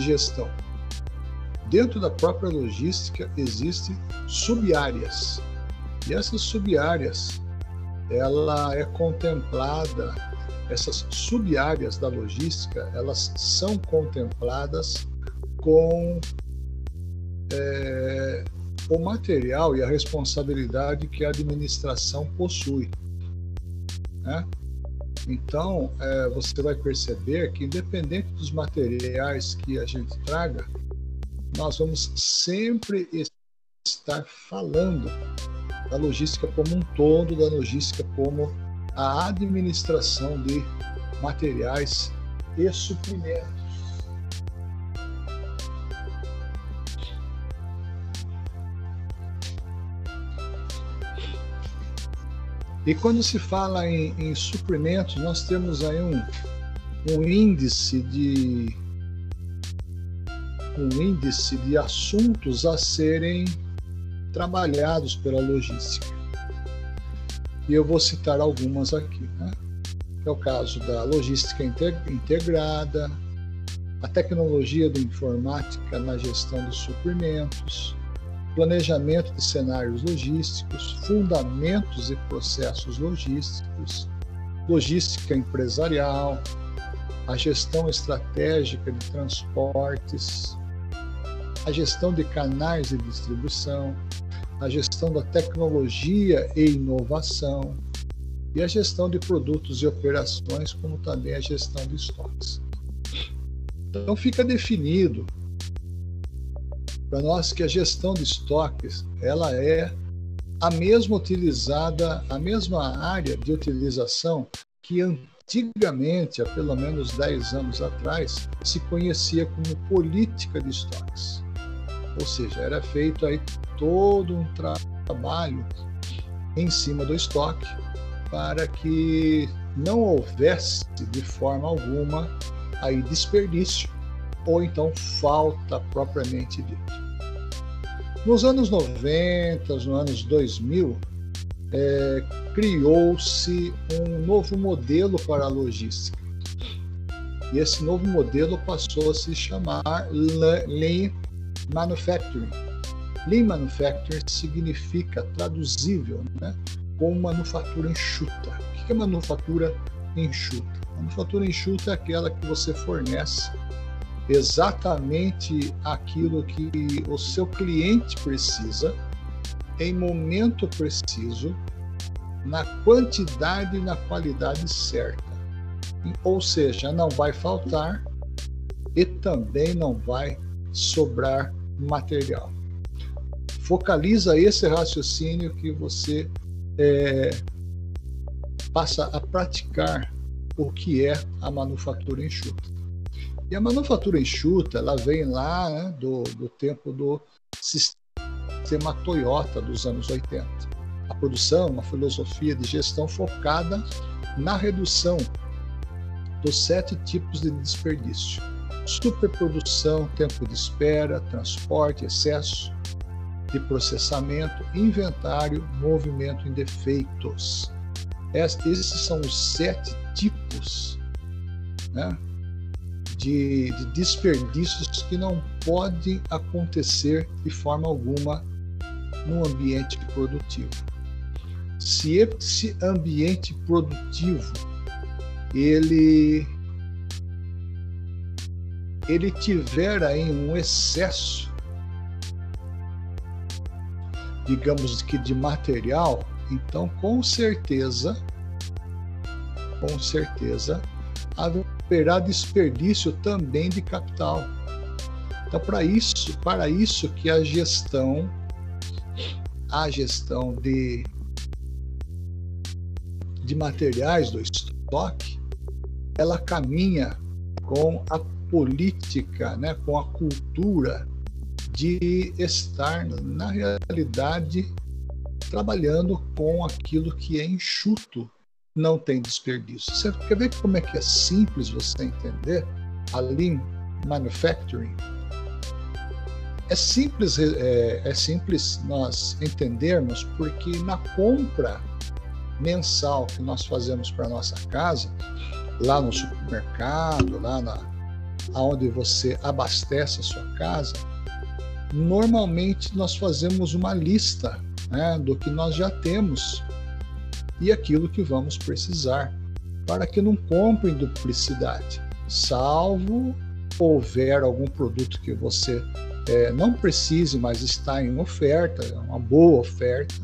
de gestão. Dentro da própria logística existem subáreas. E essas subáreas, ela é contemplada, essas subáreas da logística, elas são contempladas com é, o material e a responsabilidade que a administração possui. Né? Então, é, você vai perceber que, independente dos materiais que a gente traga, nós vamos sempre estar falando da logística como um todo, da logística como a administração de materiais e suprimentos. E quando se fala em, em suprimentos, nós temos aí um, um índice de um índice de assuntos a serem trabalhados pela logística. E eu vou citar algumas aqui. Né? É o caso da logística integrada, a tecnologia da informática na gestão de suprimentos, planejamento de cenários logísticos, fundamentos e processos logísticos, logística empresarial, a gestão estratégica de transportes, a gestão de canais de distribuição, a gestão da tecnologia e inovação e a gestão de produtos e operações, como também a gestão de estoques. Então fica definido para nós que a gestão de estoques ela é a mesma utilizada, a mesma área de utilização que antigamente, há pelo menos 10 anos atrás, se conhecia como política de estoques. Ou seja, era feito aí todo um tra trabalho em cima do estoque para que não houvesse de forma alguma aí desperdício ou então falta propriamente dito. Nos anos 90, nos anos 2000, é, criou-se um novo modelo para a logística. E esse novo modelo passou a se chamar Lean Manufacturing. Lean Manufacturing significa traduzível né, como manufatura enxuta. O que é manufatura enxuta? Manufatura enxuta é aquela que você fornece exatamente aquilo que o seu cliente precisa, em momento preciso, na quantidade e na qualidade certa. Ou seja, não vai faltar e também não vai sobrar material. Focaliza esse raciocínio que você é, passa a praticar o que é a manufatura enxuta. E a manufatura enxuta, ela vem lá né, do, do tempo do sistema Toyota dos anos 80. A produção, uma filosofia de gestão focada na redução dos sete tipos de desperdício: superprodução, tempo de espera, transporte, excesso de processamento, inventário, movimento em defeitos. Esses são os sete tipos né, de, de desperdícios que não podem acontecer de forma alguma no ambiente produtivo. Se esse ambiente produtivo ele ele tiver aí um excesso, digamos que de material, então com certeza, com certeza haverá desperdício também de capital. Então, para isso, para isso que a gestão, a gestão de, de materiais do estoque, ela caminha com a política, né, com a cultura de estar na realidade trabalhando com aquilo que é enxuto não tem desperdício. Você quer ver como é que é simples você entender a Lean Manufacturing? É simples, é, é simples nós entendermos porque na compra mensal que nós fazemos para nossa casa, lá no supermercado, lá na, aonde você abastece a sua casa, normalmente nós fazemos uma lista né, do que nós já temos e aquilo que vamos precisar, para que não comprem duplicidade, salvo houver algum produto que você é, não precise, mas está em oferta, é uma boa oferta,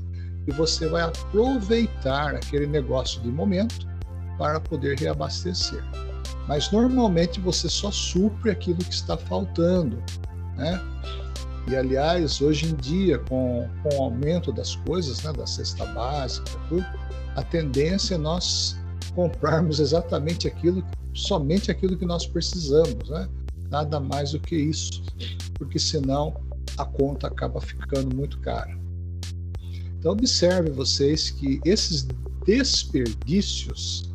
e você vai aproveitar aquele negócio de momento para poder reabastecer. Mas normalmente você só supre aquilo que está faltando, né? E aliás, hoje em dia, com, com o aumento das coisas, né, da cesta básica, tudo, a tendência é nós comprarmos exatamente aquilo, somente aquilo que nós precisamos, né? Nada mais do que isso, porque senão a conta acaba ficando muito cara. Então observe vocês que esses desperdícios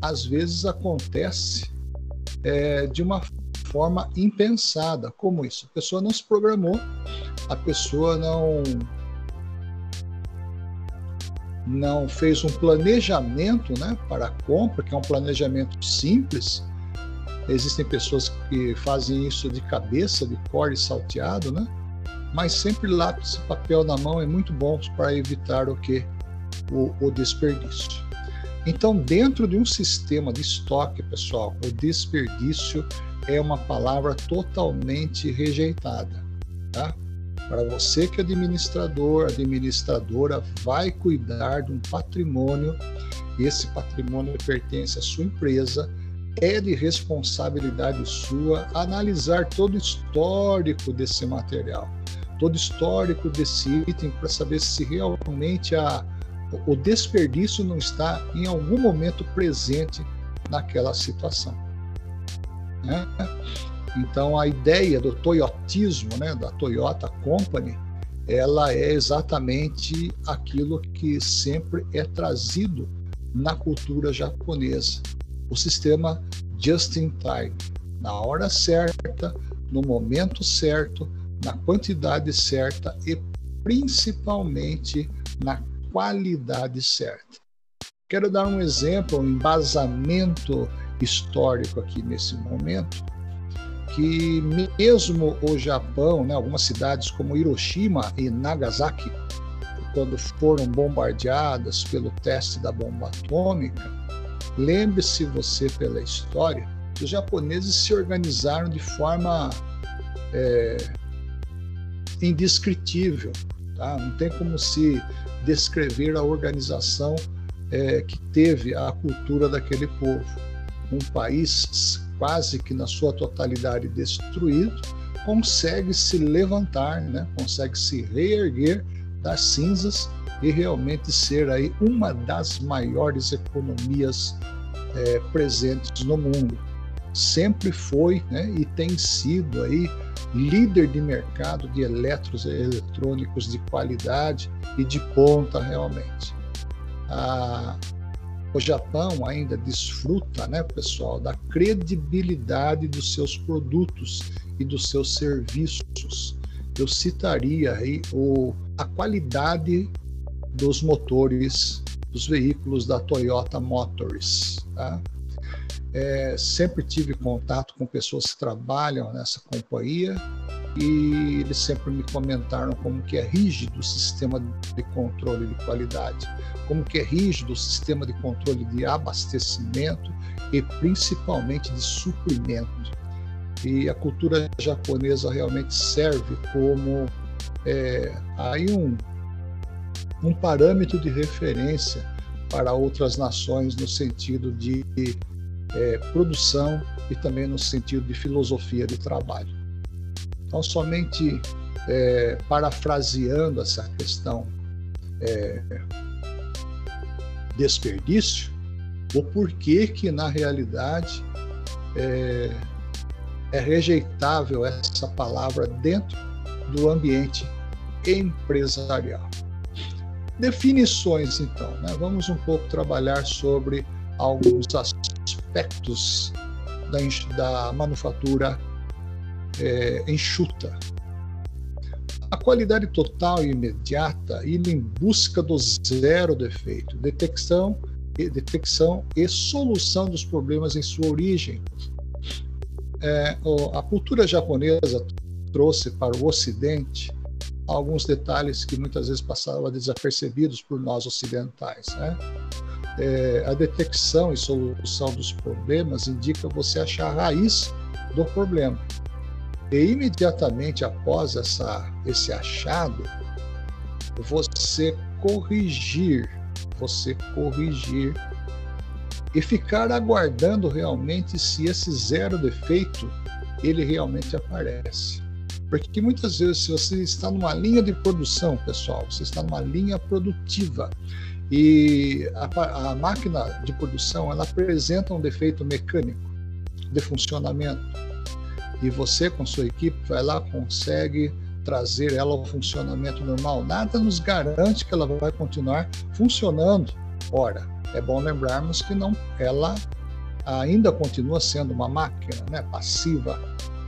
às vezes acontece é, de uma forma impensada. Como isso? A pessoa não se programou, a pessoa não não fez um planejamento né, para a compra, que é um planejamento simples. Existem pessoas que fazem isso de cabeça, de core salteado, né? mas sempre lápis e papel na mão é muito bom para evitar o que? O, o desperdício. Então, dentro de um sistema de estoque, pessoal, o desperdício é uma palavra totalmente rejeitada. Tá? Para você que é administrador, administradora, vai cuidar de um patrimônio, esse patrimônio pertence à sua empresa, é de responsabilidade sua analisar todo o histórico desse material, todo o histórico desse item para saber se realmente a, o desperdício não está em algum momento presente naquela situação. Né? Então a ideia do toyotismo, né, da Toyota Company, ela é exatamente aquilo que sempre é trazido na cultura japonesa, o sistema just in time, na hora certa, no momento certo, na quantidade certa e principalmente na qualidade certa. Quero dar um exemplo, um embasamento histórico aqui nesse momento, que mesmo o Japão, né, algumas cidades como Hiroshima e Nagasaki, quando foram bombardeadas pelo teste da bomba atômica, lembre-se você pela história, que os japoneses se organizaram de forma é, indescritível. Tá? Não tem como se descrever a organização é, que teve a cultura daquele povo um país quase que na sua totalidade destruído, consegue se levantar, né? consegue se reerguer das cinzas e realmente ser aí uma das maiores economias é, presentes no mundo. Sempre foi né, e tem sido aí líder de mercado de eletros eletrônicos de qualidade e de ponta realmente. A, o Japão ainda desfruta, né, pessoal, da credibilidade dos seus produtos e dos seus serviços. Eu citaria aí o, a qualidade dos motores dos veículos da Toyota Motors. Tá? É, sempre tive contato com pessoas que trabalham nessa companhia e eles sempre me comentaram como que é rígido o sistema de controle de qualidade, como que é rígido o sistema de controle de abastecimento e principalmente de suprimento. E a cultura japonesa realmente serve como é, aí um, um parâmetro de referência para outras nações no sentido de é, produção e também no sentido de filosofia de trabalho. Então, somente é, parafraseando essa questão é, desperdício, o porquê que, na realidade, é, é rejeitável essa palavra dentro do ambiente empresarial. Definições, então. Né? Vamos um pouco trabalhar sobre alguns aspectos da, da manufatura é, enxuta. A qualidade total e imediata ir em busca do zero defeito, detecção detecção e solução dos problemas em sua origem. é, a cultura japonesa trouxe para o Ocidente alguns detalhes que muitas vezes passavam desapercebidos por nós ocidentais. Né? É, a detecção e solução dos problemas indica você achar a raiz do problema. E imediatamente após essa, esse achado, você corrigir, você corrigir e ficar aguardando realmente se esse zero defeito ele realmente aparece. Porque muitas vezes, se você está numa linha de produção, pessoal, você está numa linha produtiva e a, a máquina de produção ela apresenta um defeito mecânico de funcionamento e você com sua equipe vai lá consegue trazer ela ao funcionamento normal. Nada nos garante que ela vai continuar funcionando. Ora, é bom lembrarmos que não, ela ainda continua sendo uma máquina, né, passiva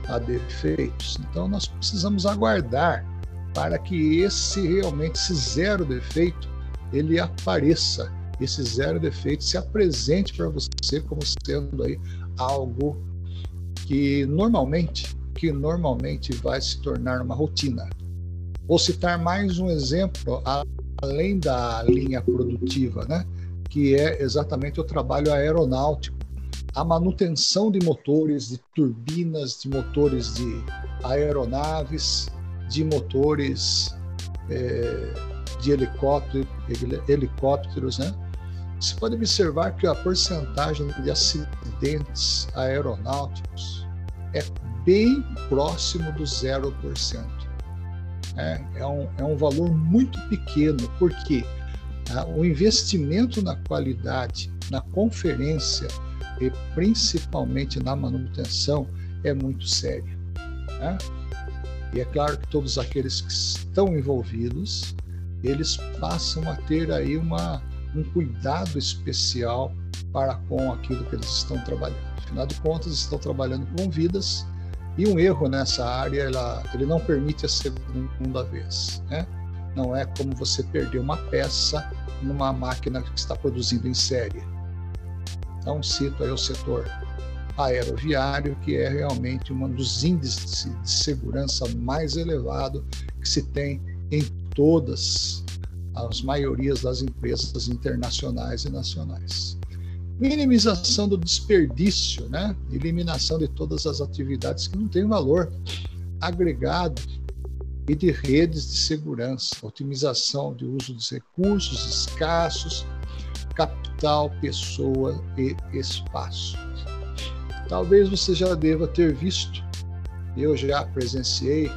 a defeitos. Então nós precisamos aguardar para que esse realmente esse zero defeito ele apareça, esse zero defeito se apresente para você como sendo aí algo que normalmente que normalmente vai se tornar uma rotina. Vou citar mais um exemplo além da linha produtiva, né? que é exatamente o trabalho aeronáutico, a manutenção de motores, de turbinas, de motores de aeronaves, de motores é, de helicóptero, helicópteros, né? Você pode observar que a porcentagem de acidentes aeronáuticos é bem próximo do 0%. É, é, um, é um valor muito pequeno, porque ah, o investimento na qualidade, na conferência e principalmente na manutenção é muito sério. Né? E é claro que todos aqueles que estão envolvidos, eles passam a ter aí uma, um cuidado especial para com aquilo que eles estão trabalhando. Afinal de contas, estão trabalhando com vidas e um erro nessa área, ela, ele não permite a segunda vez. Né? Não é como você perder uma peça numa máquina que está produzindo em série. Então, cito aí o setor aeroviário, que é realmente um dos índices de segurança mais elevado que se tem em todas as maiorias das empresas internacionais e nacionais. Minimização do desperdício, né? eliminação de todas as atividades que não têm valor agregado e de redes de segurança, otimização de uso dos recursos escassos, capital, pessoa e espaço. Talvez você já deva ter visto, eu já presenciei,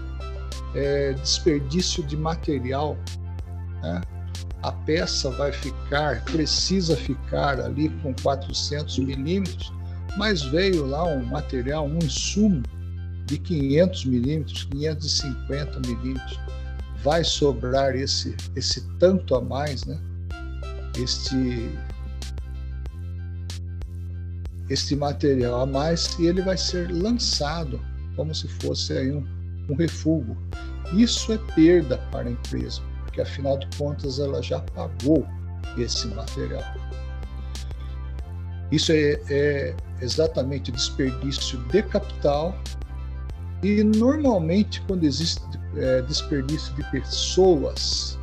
é, desperdício de material. Né? A peça vai ficar, precisa ficar ali com 400 milímetros, mas veio lá um material, um insumo de 500 milímetros, 550 milímetros, vai sobrar esse, esse tanto a mais, né? Este, este material a mais e ele vai ser lançado como se fosse aí um, um refúgio. Isso é perda para a empresa, porque afinal de contas ela já pagou esse material. Isso é, é exatamente desperdício de capital e normalmente, quando existe é, desperdício de pessoas,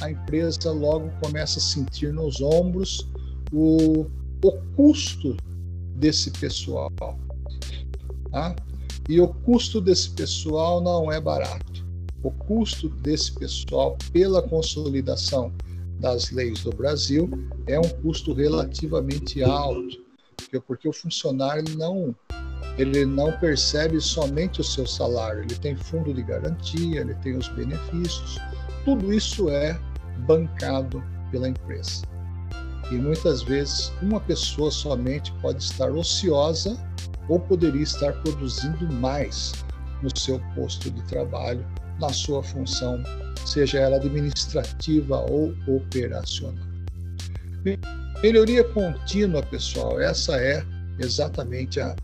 a empresa logo começa a sentir nos ombros o, o custo desse pessoal. Tá? E o custo desse pessoal não é barato. O custo desse pessoal, pela consolidação das leis do Brasil, é um custo relativamente alto, porque o funcionário não ele não percebe somente o seu salário, ele tem fundo de garantia, ele tem os benefícios, tudo isso é bancado pela empresa. E muitas vezes uma pessoa somente pode estar ociosa ou poderia estar produzindo mais no seu posto de trabalho, na sua função, seja ela administrativa ou operacional. Melhoria contínua, pessoal, essa é exatamente a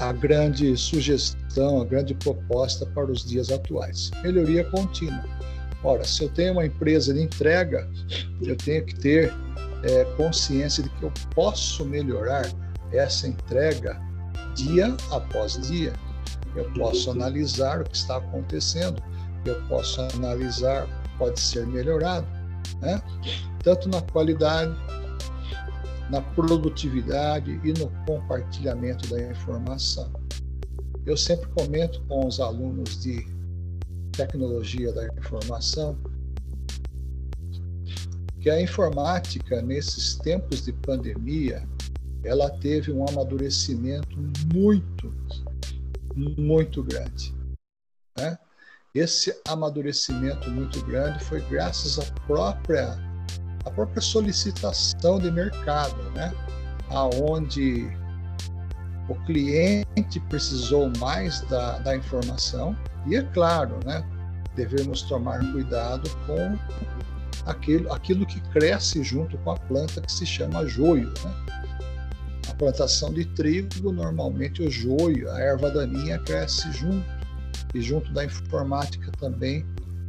a grande sugestão, a grande proposta para os dias atuais. Melhoria contínua. Ora, se eu tenho uma empresa de entrega, eu tenho que ter é, consciência de que eu posso melhorar essa entrega dia após dia. Eu posso analisar o que está acontecendo, eu posso analisar pode ser melhorado, né? tanto na qualidade, na produtividade e no compartilhamento da informação. Eu sempre comento com os alunos de tecnologia da informação que a informática nesses tempos de pandemia ela teve um amadurecimento muito muito grande né? esse amadurecimento muito grande foi graças à própria a própria solicitação de mercado né aonde o cliente precisou mais da, da informação e é claro né devemos tomar cuidado com aquilo, aquilo que cresce junto com a planta que se chama joio. Né? Plantação de trigo, normalmente o joio, a erva daninha cresce junto. E junto da informática também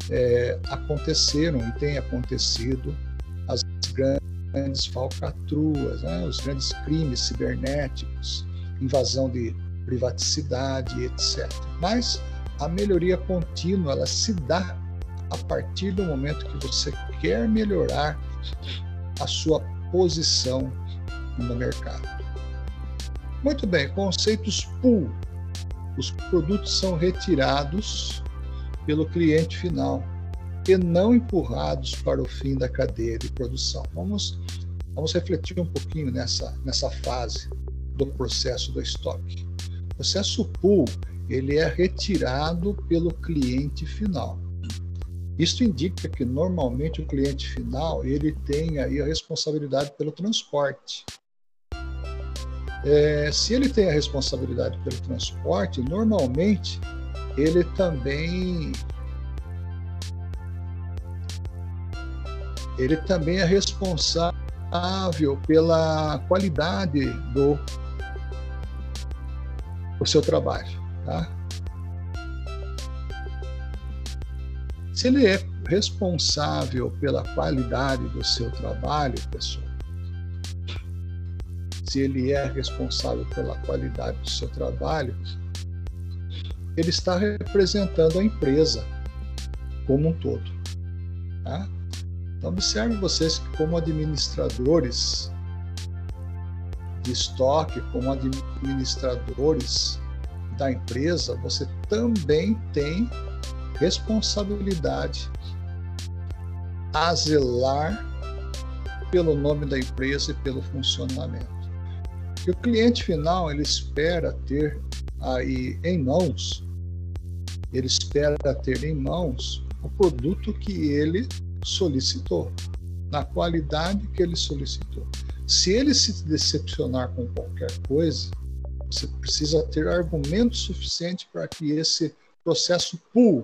é, aconteceram e tem acontecido as grandes falcatruas, né? os grandes crimes cibernéticos, invasão de privaticidade, etc. Mas a melhoria contínua ela se dá a partir do momento que você quer melhorar a sua posição no mercado. Muito bem, conceitos pull. Os produtos são retirados pelo cliente final e não empurrados para o fim da cadeia de produção. Vamos, vamos refletir um pouquinho nessa, nessa fase do processo do estoque. O processo pull ele é retirado pelo cliente final. Isso indica que normalmente o cliente final ele tem aí a responsabilidade pelo transporte. É, se ele tem a responsabilidade pelo transporte, normalmente ele também ele também é responsável pela qualidade do o seu trabalho, tá? Se ele é responsável pela qualidade do seu trabalho, pessoal, se ele é responsável pela qualidade do seu trabalho, ele está representando a empresa como um todo. Tá? Então, observe vocês que, como administradores de estoque, como administradores da empresa, você também tem responsabilidade a zelar pelo nome da empresa e pelo funcionamento. E o cliente final ele espera ter aí em mãos, ele espera ter em mãos o produto que ele solicitou, na qualidade que ele solicitou. Se ele se decepcionar com qualquer coisa, você precisa ter argumento suficiente para que esse processo pull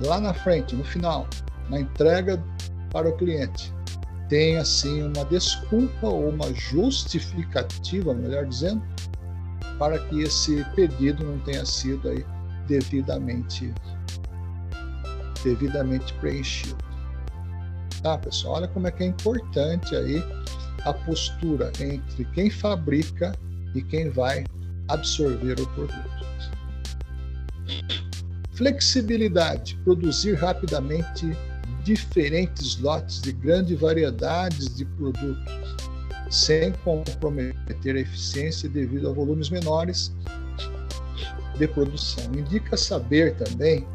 lá na frente, no final, na entrega para o cliente, tem assim uma desculpa ou uma justificativa, melhor dizendo, para que esse pedido não tenha sido aí devidamente devidamente preenchido. Tá, pessoal? Olha como é que é importante aí a postura entre quem fabrica e quem vai absorver o produto. Flexibilidade, produzir rapidamente diferentes lotes de grandes variedades de produtos, sem comprometer a eficiência devido a volumes menores de produção. Indica saber também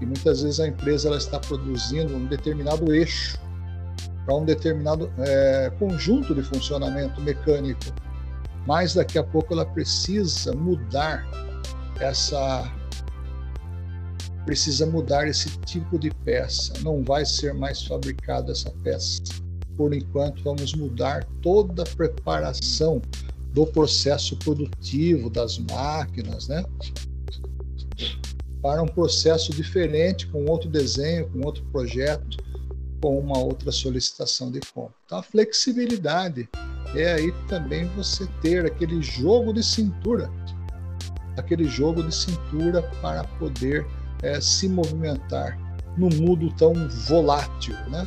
que muitas vezes a empresa ela está produzindo um determinado eixo para um determinado é, conjunto de funcionamento mecânico, mas daqui a pouco ela precisa mudar essa precisa mudar esse tipo de peça. Não vai ser mais fabricada essa peça. Por enquanto, vamos mudar toda a preparação do processo produtivo das máquinas, né? Para um processo diferente, com outro desenho, com outro projeto, com uma outra solicitação de compra. Então, a flexibilidade é aí também você ter aquele jogo de cintura, aquele jogo de cintura para poder é, se movimentar num mundo tão volátil, né?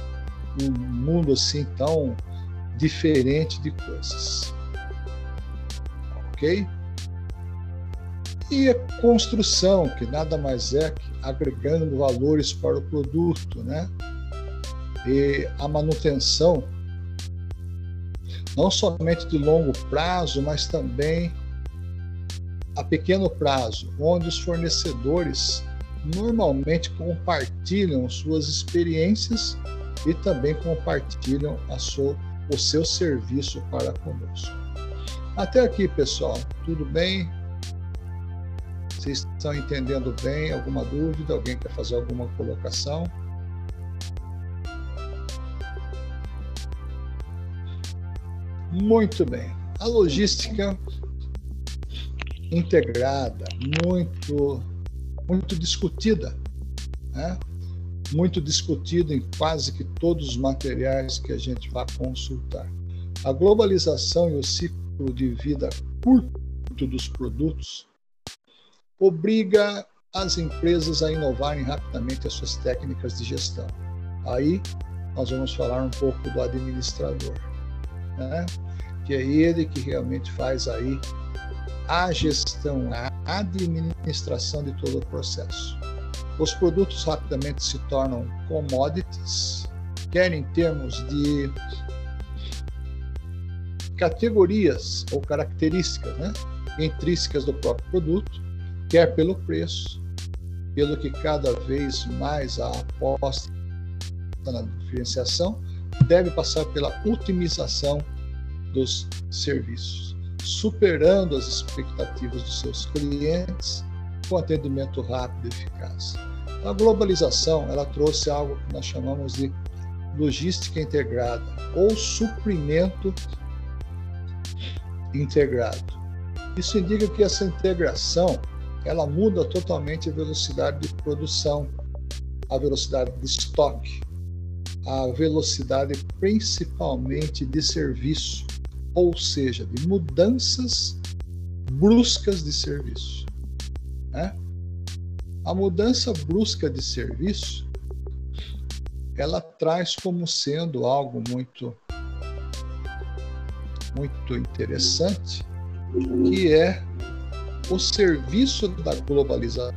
num mundo assim tão diferente de coisas. Ok? E a construção, que nada mais é que agregando valores para o produto, né? E a manutenção, não somente de longo prazo, mas também a pequeno prazo, onde os fornecedores normalmente compartilham suas experiências e também compartilham sua, o seu serviço para conosco. Até aqui, pessoal, tudo bem? Vocês estão entendendo bem? Alguma dúvida? Alguém quer fazer alguma colocação? Muito bem. A logística integrada, muito, muito discutida, né? muito discutida em quase que todos os materiais que a gente vai consultar. A globalização e o ciclo de vida curto dos produtos obriga as empresas a inovarem rapidamente as suas técnicas de gestão. Aí nós vamos falar um pouco do administrador, né? que é ele que realmente faz aí a gestão, a administração de todo o processo. Os produtos rapidamente se tornam commodities, quer em termos de categorias ou características né, intrínsecas do próprio produto, quer pelo preço, pelo que cada vez mais a aposta na diferenciação deve passar pela otimização dos serviços superando as expectativas dos seus clientes com atendimento rápido e eficaz. A globalização ela trouxe algo que nós chamamos de logística integrada ou suprimento integrado. Isso indica que essa integração ela muda totalmente a velocidade de produção, a velocidade de estoque, a velocidade principalmente de serviço ou seja, de mudanças bruscas de serviço. Né? A mudança brusca de serviço ela traz como sendo algo muito muito interessante, que é o serviço da globalização.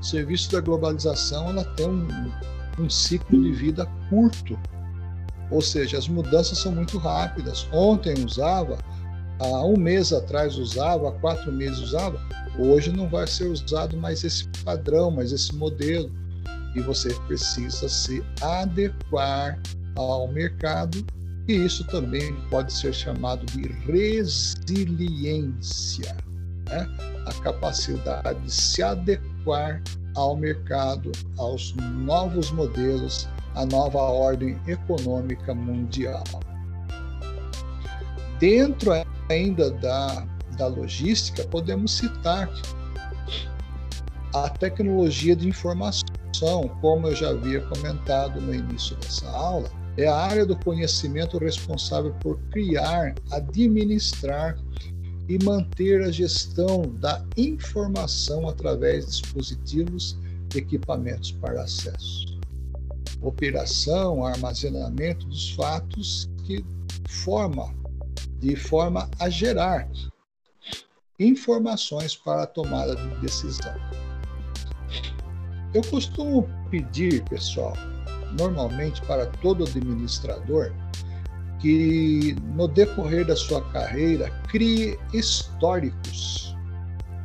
O serviço da globalização ela tem um, um ciclo de vida curto ou seja, as mudanças são muito rápidas. Ontem usava, há um mês atrás usava, há quatro meses usava, hoje não vai ser usado mais esse padrão, mais esse modelo. E você precisa se adequar ao mercado, e isso também pode ser chamado de resiliência né? a capacidade de se adequar ao mercado, aos novos modelos, a nova ordem econômica mundial. Dentro ainda da, da logística, podemos citar a tecnologia de informação, como eu já havia comentado no início dessa aula, é a área do conhecimento responsável por criar, administrar e manter a gestão da informação através de dispositivos e equipamentos para acesso operação, armazenamento dos fatos que forma, de forma a gerar informações para a tomada de decisão. Eu costumo pedir, pessoal, normalmente para todo administrador, que no decorrer da sua carreira crie históricos,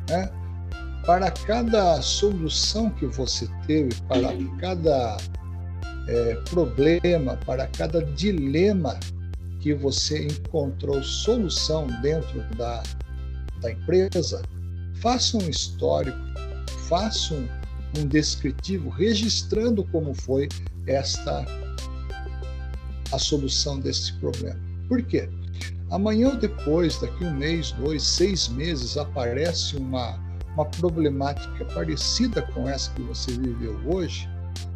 né? Para cada solução que você teve, para cada é, problema, para cada dilema que você encontrou solução dentro da, da empresa, faça um histórico, faça um, um descritivo registrando como foi esta a solução desse problema. Por quê? Amanhã ou depois, daqui um mês, dois, seis meses, aparece uma, uma problemática parecida com essa que você viveu hoje,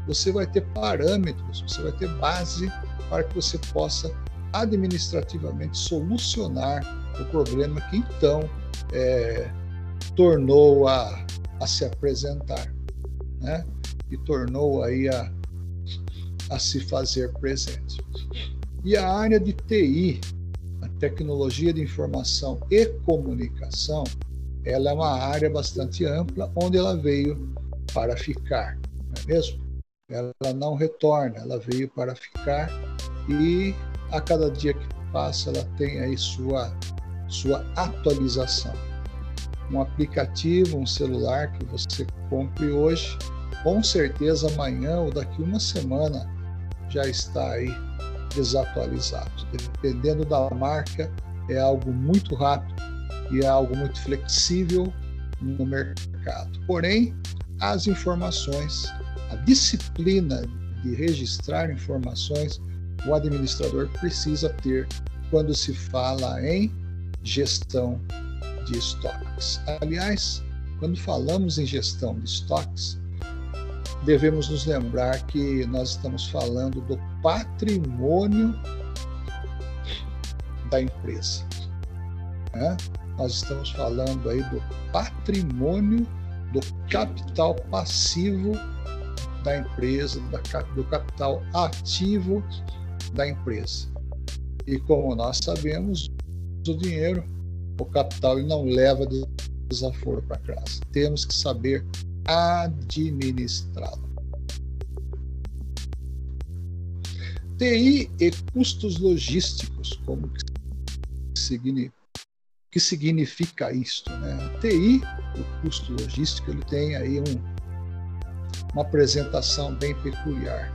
você vai ter parâmetros, você vai ter base para que você possa administrativamente solucionar o problema que então é, tornou a, a se apresentar, né? E tornou aí a, a se fazer presente. E a área de TI, a tecnologia de informação e comunicação, ela é uma área bastante ampla onde ela veio para ficar, não é mesmo? Ela não retorna, ela veio para ficar e a cada dia que passa ela tem aí sua, sua atualização. Um aplicativo, um celular que você compre hoje, com certeza amanhã ou daqui uma semana já está aí desatualizado. Dependendo da marca, é algo muito rápido e é algo muito flexível no mercado. Porém, as informações, a disciplina de registrar informações, o administrador precisa ter quando se fala em gestão de estoques. Aliás, quando falamos em gestão de estoques, devemos nos lembrar que nós estamos falando do patrimônio da empresa. Né? Nós estamos falando aí do patrimônio do capital passivo da empresa, do capital ativo da empresa. E como nós sabemos, o dinheiro, o capital, ele não leva desaforo para casa. Temos que saber administrá-lo. TI e custos logísticos, como que significa, isto? Né? TI, o custo logístico, ele tem aí um, uma apresentação bem peculiar.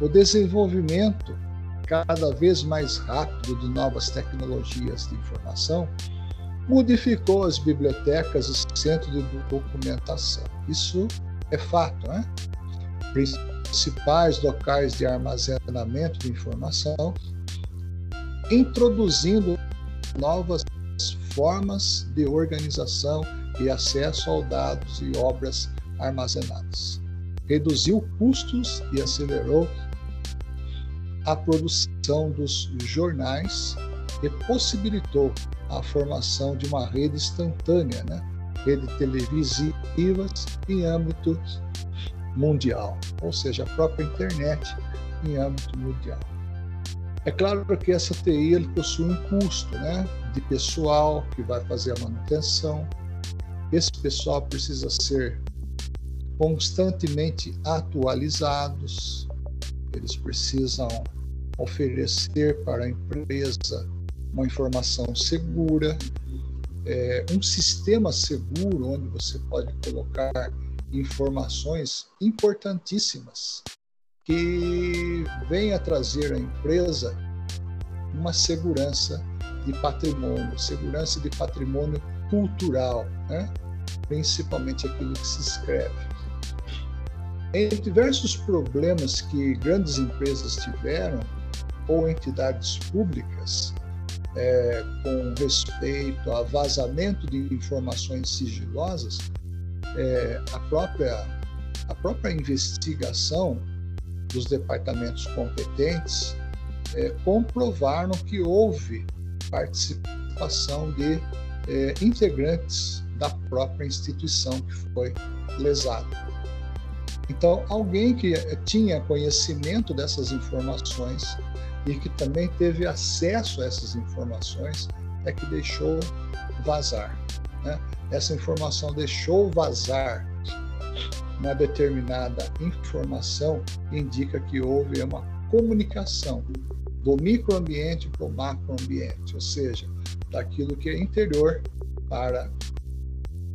O desenvolvimento cada vez mais rápido de novas tecnologias de informação modificou as bibliotecas e centros de documentação. Isso é fato, né? Principais locais de armazenamento de informação, introduzindo novas formas de organização e acesso aos dados e obras armazenadas. Reduziu custos e acelerou a produção dos jornais e possibilitou a formação de uma rede instantânea, né? rede televisivas em âmbito mundial, ou seja, a própria internet em âmbito mundial. É claro que essa TI ele possui um custo né, de pessoal que vai fazer a manutenção. Esse pessoal precisa ser constantemente atualizados, eles precisam oferecer para a empresa uma informação segura, é, um sistema seguro onde você pode colocar informações importantíssimas que venha trazer à empresa uma segurança de patrimônio, segurança de patrimônio cultural, né? principalmente aquilo que se escreve. Entre diversos problemas que grandes empresas tiveram, ou entidades públicas é, com respeito a vazamento de informações sigilosas, é, a, própria, a própria investigação dos departamentos competentes é, comprovaram que houve participação de é, integrantes da própria instituição que foi lesada. Então, alguém que tinha conhecimento dessas informações e que também teve acesso a essas informações é que deixou vazar. Né? Essa informação deixou vazar uma determinada informação indica que houve uma comunicação do microambiente para o macroambiente, ou seja, daquilo que é interior para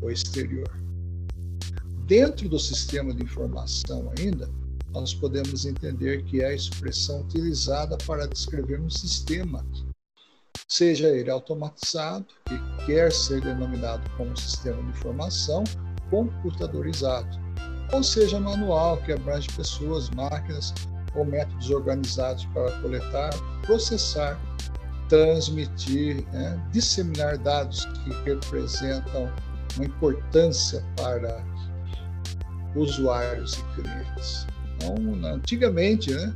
o exterior. Dentro do sistema de informação ainda, nós podemos entender que é a expressão utilizada para descrever um sistema, seja ele automatizado, que quer ser denominado como sistema de informação computadorizado, ou seja manual, que abrange pessoas, máquinas ou métodos organizados para coletar, processar, transmitir, né, disseminar dados que representam uma importância para usuários e clientes. Então, antigamente, né,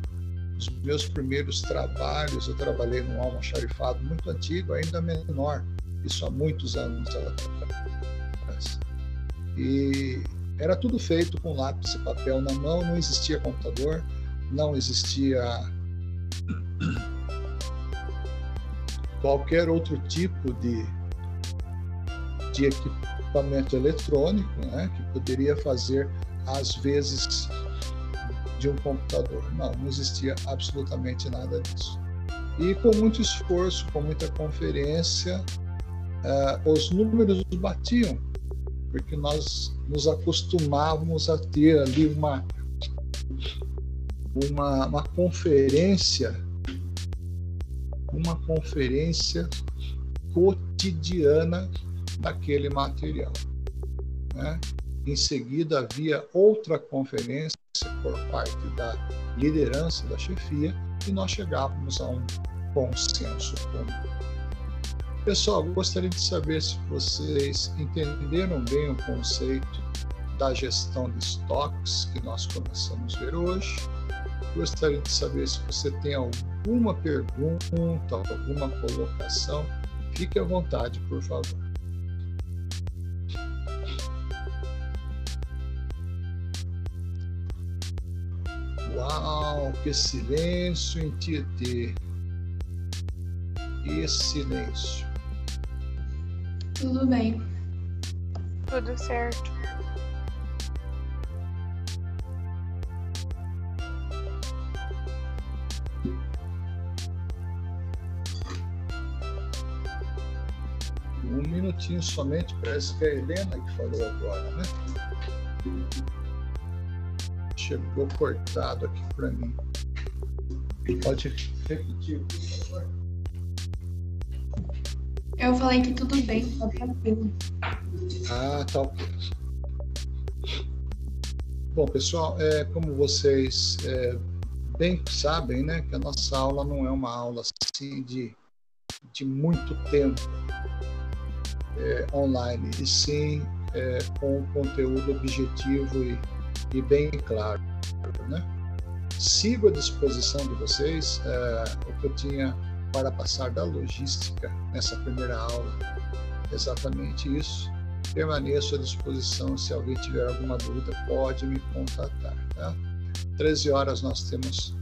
os meus primeiros trabalhos, eu trabalhei num almoxarifado muito antigo, ainda menor, isso há muitos anos atrás. E era tudo feito com lápis e papel na mão, não existia computador, não existia qualquer outro tipo de, de equipamento eletrônico, né, que poderia fazer às vezes de um computador. Não, não existia absolutamente nada disso. E com muito esforço, com muita conferência, uh, os números batiam, porque nós nos acostumávamos a ter ali uma, uma, uma conferência, uma conferência cotidiana daquele material. Né? Em seguida havia outra conferência por parte da liderança da chefia e nós chegávamos a um consenso comum. Pessoal, gostaria de saber se vocês entenderam bem o conceito da gestão de estoques que nós começamos a ver hoje. Gostaria de saber se você tem alguma pergunta, alguma colocação. Fique à vontade, por favor. Uau, que silêncio em Tietê. Que silêncio. Tudo bem. Tudo certo. Um minutinho somente, parece que é a Helena que falou agora, né? Chegou cortado aqui para mim. Pode repetir, por favor. Eu falei que tudo bem, tá tranquilo. Ah, tá ok. Bom, pessoal, é, como vocês é, bem sabem, né, que a nossa aula não é uma aula assim de, de muito tempo é, online, e sim é, com conteúdo objetivo e e bem claro. Né? Sigo à disposição de vocês é, o que eu tinha para passar da logística nessa primeira aula. Exatamente isso. Permaneço à disposição. Se alguém tiver alguma dúvida, pode me contatar. Tá? 13 horas nós temos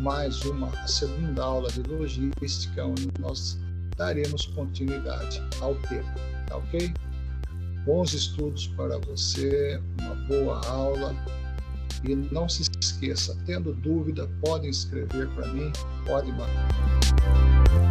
mais uma segunda aula de logística, onde nós daremos continuidade ao tema. Tá ok? Bons estudos para você, uma boa aula. E não se esqueça, tendo dúvida, pode escrever para mim, pode mandar.